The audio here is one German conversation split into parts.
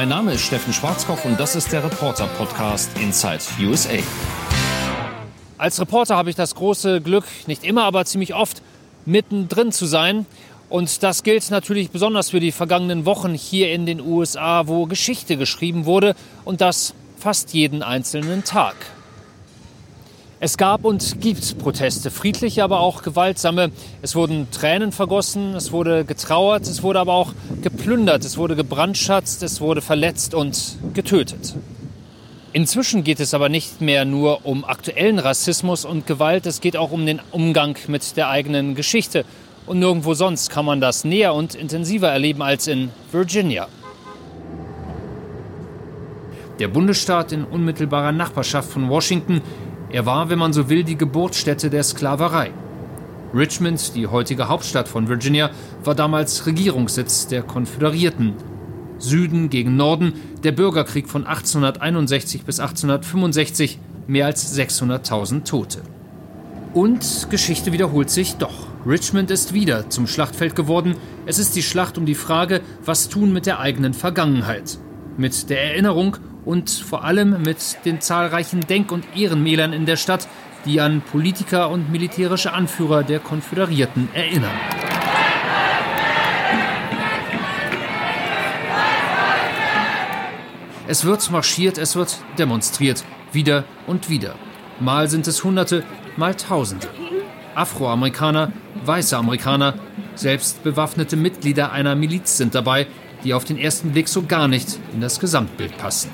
Mein Name ist Steffen Schwarzkopf und das ist der Reporter-Podcast Inside USA. Als Reporter habe ich das große Glück, nicht immer, aber ziemlich oft mittendrin zu sein. Und das gilt natürlich besonders für die vergangenen Wochen hier in den USA, wo Geschichte geschrieben wurde und das fast jeden einzelnen Tag. Es gab und gibt Proteste, friedliche, aber auch gewaltsame. Es wurden Tränen vergossen, es wurde getrauert, es wurde aber auch geplündert, es wurde gebrandschatzt, es wurde verletzt und getötet. Inzwischen geht es aber nicht mehr nur um aktuellen Rassismus und Gewalt, es geht auch um den Umgang mit der eigenen Geschichte. Und nirgendwo sonst kann man das näher und intensiver erleben als in Virginia. Der Bundesstaat in unmittelbarer Nachbarschaft von Washington er war, wenn man so will, die Geburtsstätte der Sklaverei. Richmond, die heutige Hauptstadt von Virginia, war damals Regierungssitz der Konföderierten. Süden gegen Norden, der Bürgerkrieg von 1861 bis 1865, mehr als 600.000 Tote. Und Geschichte wiederholt sich doch. Richmond ist wieder zum Schlachtfeld geworden. Es ist die Schlacht um die Frage, was tun mit der eigenen Vergangenheit. Mit der Erinnerung und vor allem mit den zahlreichen Denk- und Ehrenmälern in der Stadt, die an Politiker und militärische Anführer der Konföderierten erinnern. Es wird marschiert, es wird demonstriert, wieder und wieder. Mal sind es Hunderte, mal Tausende. Afroamerikaner, weiße Amerikaner, selbst bewaffnete Mitglieder einer Miliz sind dabei, die auf den ersten Blick so gar nicht in das Gesamtbild passen.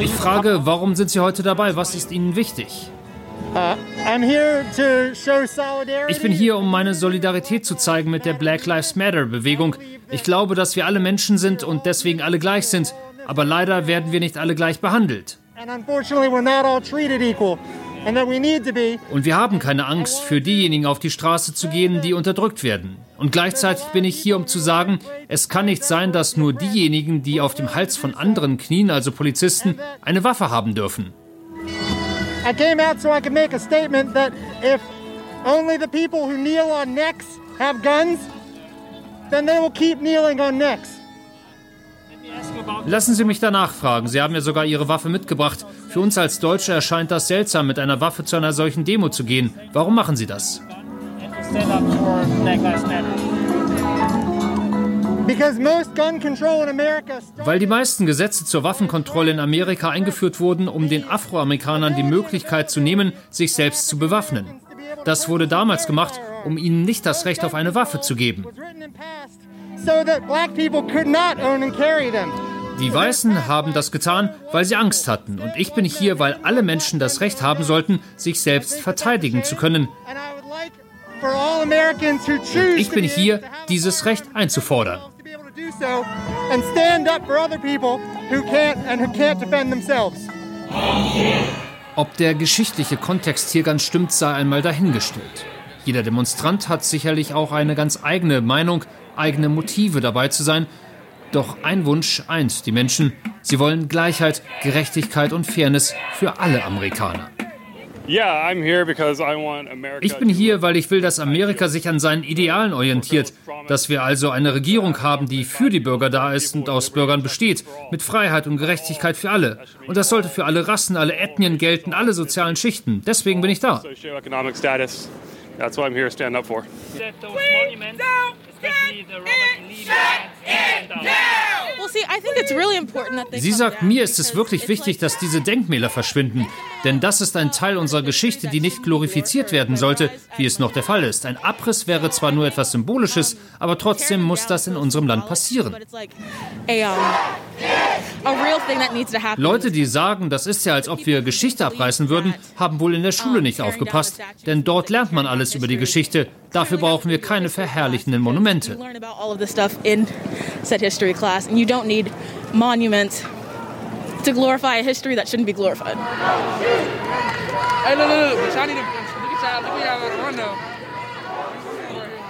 Ich frage, warum sind Sie heute dabei? Was ist Ihnen wichtig? Uh, ich bin hier, um meine Solidarität zu zeigen mit der Black Lives Matter Bewegung. Ich glaube, dass wir alle Menschen sind und deswegen alle gleich sind. Aber leider werden wir nicht alle gleich behandelt. Und wir haben keine Angst, für diejenigen auf die Straße zu gehen, die unterdrückt werden. Und gleichzeitig bin ich hier, um zu sagen, es kann nicht sein, dass nur diejenigen, die auf dem Hals von anderen knien, also Polizisten, eine Waffe haben dürfen. I came out so I could make a statement that if only the people who kneel on necks have guns, then they will keep kneeling on necks. Lassen Sie mich danach fragen. Sie haben ja sogar Ihre Waffe mitgebracht. Für uns als Deutsche erscheint das seltsam, mit einer Waffe zu einer solchen Demo zu gehen. Warum machen Sie das? Weil die meisten Gesetze zur Waffenkontrolle in Amerika eingeführt wurden, um den Afroamerikanern die Möglichkeit zu nehmen, sich selbst zu bewaffnen. Das wurde damals gemacht, um ihnen nicht das Recht auf eine Waffe zu geben. Die Weißen haben das getan, weil sie Angst hatten. Und ich bin hier, weil alle Menschen das Recht haben sollten, sich selbst verteidigen zu können. Ich bin hier, dieses Recht einzufordern. Ob der geschichtliche Kontext hier ganz stimmt, sei einmal dahingestellt. Jeder Demonstrant hat sicherlich auch eine ganz eigene Meinung, eigene Motive dabei zu sein. Doch ein Wunsch eint die Menschen. Sie wollen Gleichheit, Gerechtigkeit und Fairness für alle Amerikaner. Ich bin hier, weil ich will, dass Amerika sich an seinen Idealen orientiert, dass wir also eine Regierung haben, die für die Bürger da ist und aus Bürgern besteht, mit Freiheit und Gerechtigkeit für alle. Und das sollte für alle Rassen, alle Ethnien gelten, alle sozialen Schichten. Deswegen bin ich da. That's what I'm here to stand up for. Please don't get it shut down. Sie sagt, mir ist es wirklich wichtig, dass diese Denkmäler verschwinden. Denn das ist ein Teil unserer Geschichte, die nicht glorifiziert werden sollte, wie es noch der Fall ist. Ein Abriss wäre zwar nur etwas Symbolisches, aber trotzdem muss das in unserem Land passieren. Leute, die sagen, das ist ja, als ob wir Geschichte abreißen würden, haben wohl in der Schule nicht aufgepasst. Denn dort lernt man alles über die Geschichte. Dafür brauchen wir keine verherrlichenden Monumente don't need monuments to glorify a history that shouldn't be glorified.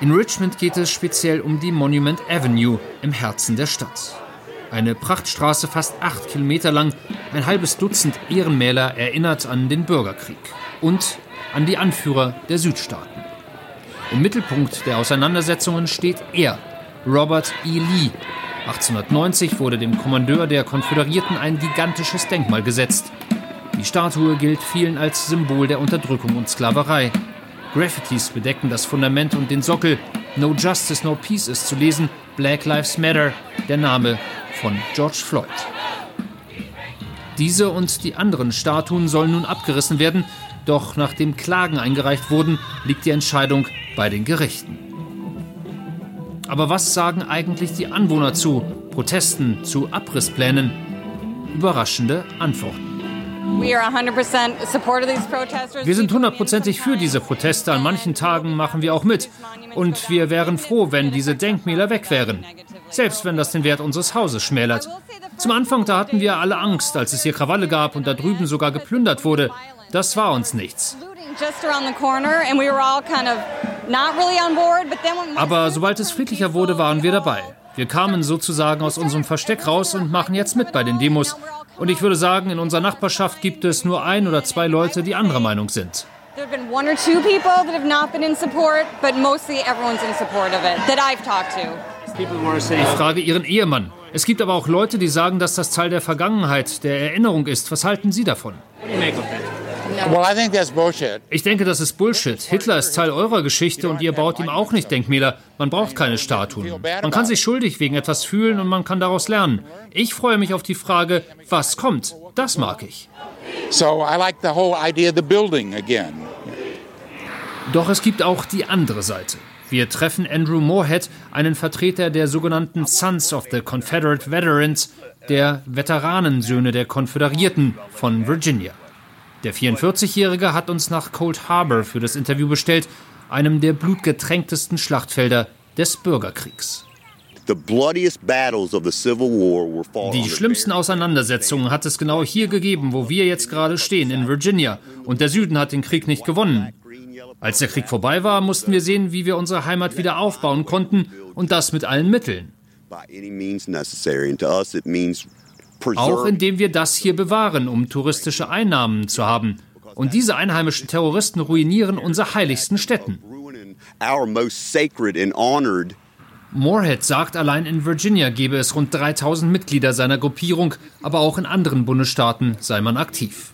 In Richmond geht es speziell um die Monument Avenue im Herzen der Stadt. Eine Prachtstraße fast acht Kilometer lang, ein halbes Dutzend Ehrenmäler erinnert an den Bürgerkrieg. und an die Anführer der Südstaaten. Im Mittelpunkt der Auseinandersetzungen steht er, Robert E. Lee. 1890 wurde dem Kommandeur der Konföderierten ein gigantisches Denkmal gesetzt. Die Statue gilt vielen als Symbol der Unterdrückung und Sklaverei. Graffitis bedecken das Fundament und den Sockel. No Justice, No Peace ist zu lesen. Black Lives Matter, der Name von George Floyd. Diese und die anderen Statuen sollen nun abgerissen werden, doch nachdem Klagen eingereicht wurden, liegt die Entscheidung bei den Gerichten. Aber was sagen eigentlich die Anwohner zu Protesten, zu Abrissplänen? Überraschende Antworten. Wir sind hundertprozentig für diese Proteste. An manchen Tagen machen wir auch mit. Und wir wären froh, wenn diese Denkmäler weg wären. Selbst wenn das den Wert unseres Hauses schmälert. Zum Anfang, da hatten wir alle Angst, als es hier Krawalle gab und da drüben sogar geplündert wurde. Das war uns nichts. Aber sobald es friedlicher wurde, waren wir dabei. Wir kamen sozusagen aus unserem Versteck raus und machen jetzt mit bei den Demos. Und ich würde sagen, in unserer Nachbarschaft gibt es nur ein oder zwei Leute, die anderer Meinung sind. Ich frage Ihren Ehemann. Es gibt aber auch Leute, die sagen, dass das Teil der Vergangenheit, der Erinnerung ist. Was halten Sie davon? Ich denke, das ist Bullshit. Hitler ist Teil eurer Geschichte und ihr baut ihm auch nicht Denkmäler. Man braucht keine Statuen. Man kann sich schuldig wegen etwas fühlen und man kann daraus lernen. Ich freue mich auf die Frage, was kommt. Das mag ich. Doch es gibt auch die andere Seite. Wir treffen Andrew Moorhead, einen Vertreter der sogenannten Sons of the Confederate Veterans, der Veteranensöhne der Konföderierten von Virginia. Der 44-Jährige hat uns nach Cold Harbor für das Interview bestellt, einem der blutgetränktesten Schlachtfelder des Bürgerkriegs. Die schlimmsten Auseinandersetzungen hat es genau hier gegeben, wo wir jetzt gerade stehen, in Virginia. Und der Süden hat den Krieg nicht gewonnen. Als der Krieg vorbei war, mussten wir sehen, wie wir unsere Heimat wieder aufbauen konnten und das mit allen Mitteln. Auch indem wir das hier bewahren, um touristische Einnahmen zu haben. Und diese einheimischen Terroristen ruinieren unsere heiligsten Städten. Moorhead sagt, allein in Virginia gebe es rund 3000 Mitglieder seiner Gruppierung, aber auch in anderen Bundesstaaten sei man aktiv.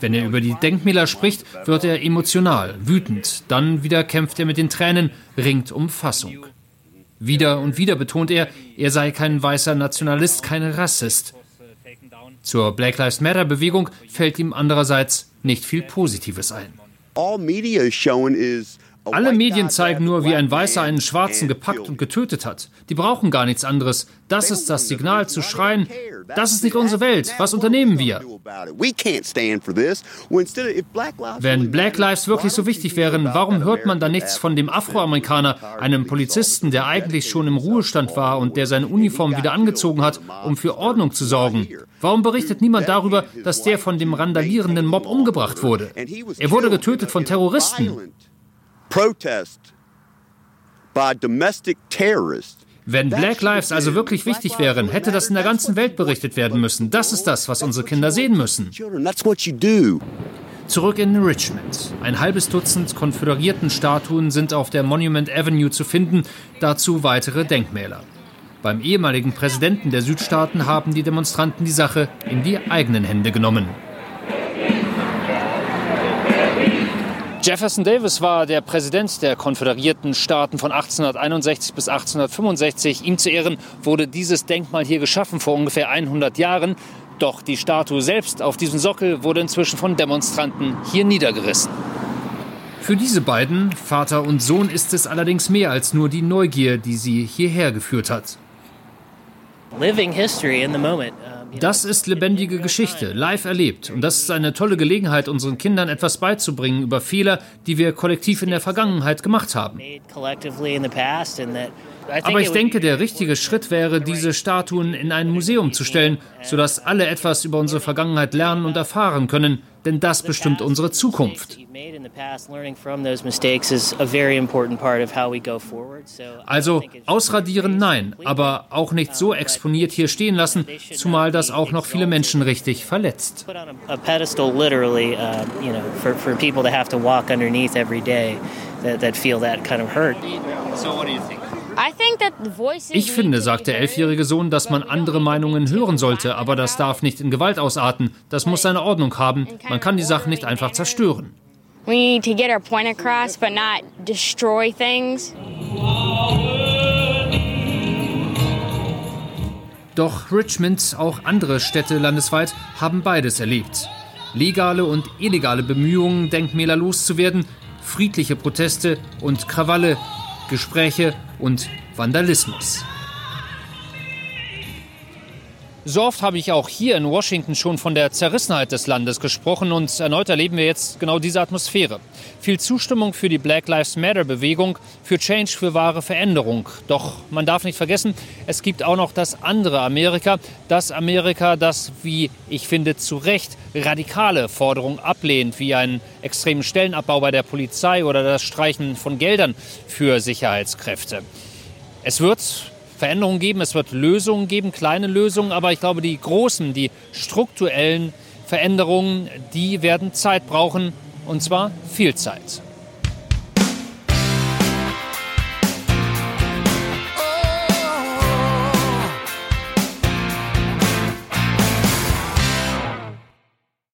Wenn er über die Denkmäler spricht, wird er emotional, wütend. Dann wieder kämpft er mit den Tränen, ringt um Fassung. Wieder und wieder betont er, er sei kein weißer Nationalist, kein Rassist. Zur Black Lives Matter Bewegung fällt ihm andererseits nicht viel Positives ein. All media showing is alle Medien zeigen nur, wie ein Weißer einen Schwarzen gepackt und getötet hat. Die brauchen gar nichts anderes. Das ist das Signal zu schreien, das ist nicht unsere Welt. Was unternehmen wir? Wenn Black Lives wirklich so wichtig wären, warum hört man dann nichts von dem Afroamerikaner, einem Polizisten, der eigentlich schon im Ruhestand war und der seine Uniform wieder angezogen hat, um für Ordnung zu sorgen? Warum berichtet niemand darüber, dass der von dem randalierenden Mob umgebracht wurde? Er wurde getötet von Terroristen protest by domestic terrorists wenn Black Lives also wirklich wichtig wären, hätte das in der ganzen Welt berichtet werden müssen. Das ist das, was unsere Kinder sehen müssen. Zurück in Richmond. Ein halbes Dutzend konföderierten Statuen sind auf der Monument Avenue zu finden, dazu weitere Denkmäler. Beim ehemaligen Präsidenten der Südstaaten haben die Demonstranten die Sache in die eigenen Hände genommen. Jefferson Davis war der Präsident der Konföderierten Staaten von 1861 bis 1865. Ihm zu Ehren wurde dieses Denkmal hier geschaffen vor ungefähr 100 Jahren. Doch die Statue selbst auf diesem Sockel wurde inzwischen von Demonstranten hier niedergerissen. Für diese beiden, Vater und Sohn, ist es allerdings mehr als nur die Neugier, die sie hierher geführt hat. Living history in the moment. Das ist lebendige Geschichte, live erlebt. Und das ist eine tolle Gelegenheit, unseren Kindern etwas beizubringen über Fehler, die wir kollektiv in der Vergangenheit gemacht haben. Aber ich denke, der richtige Schritt wäre, diese Statuen in ein Museum zu stellen, sodass alle etwas über unsere Vergangenheit lernen und erfahren können, denn das bestimmt unsere Zukunft. Also ausradieren nein, aber auch nicht so exponiert hier stehen lassen, zumal das auch noch viele Menschen richtig verletzt. Ich finde, sagt der elfjährige Sohn, dass man andere Meinungen hören sollte, aber das darf nicht in Gewalt ausarten. Das muss seine Ordnung haben. Man kann die Sachen nicht einfach zerstören. We need to get our point across, but not destroy things. Doch Richmond, auch andere Städte landesweit, haben beides erlebt. Legale und illegale Bemühungen, Denkmäler loszuwerden, friedliche Proteste und Krawalle, Gespräche und Vandalismus. So oft habe ich auch hier in Washington schon von der Zerrissenheit des Landes gesprochen und erneut erleben wir jetzt genau diese Atmosphäre. Viel Zustimmung für die Black Lives Matter Bewegung, für Change, für wahre Veränderung. Doch man darf nicht vergessen, es gibt auch noch das andere Amerika, das Amerika, das, wie ich finde, zu Recht radikale Forderungen ablehnt, wie einen extremen Stellenabbau bei der Polizei oder das Streichen von Geldern für Sicherheitskräfte. Es wird Veränderungen geben, es wird Lösungen geben, kleine Lösungen, aber ich glaube, die großen, die strukturellen Veränderungen, die werden Zeit brauchen, und zwar viel Zeit.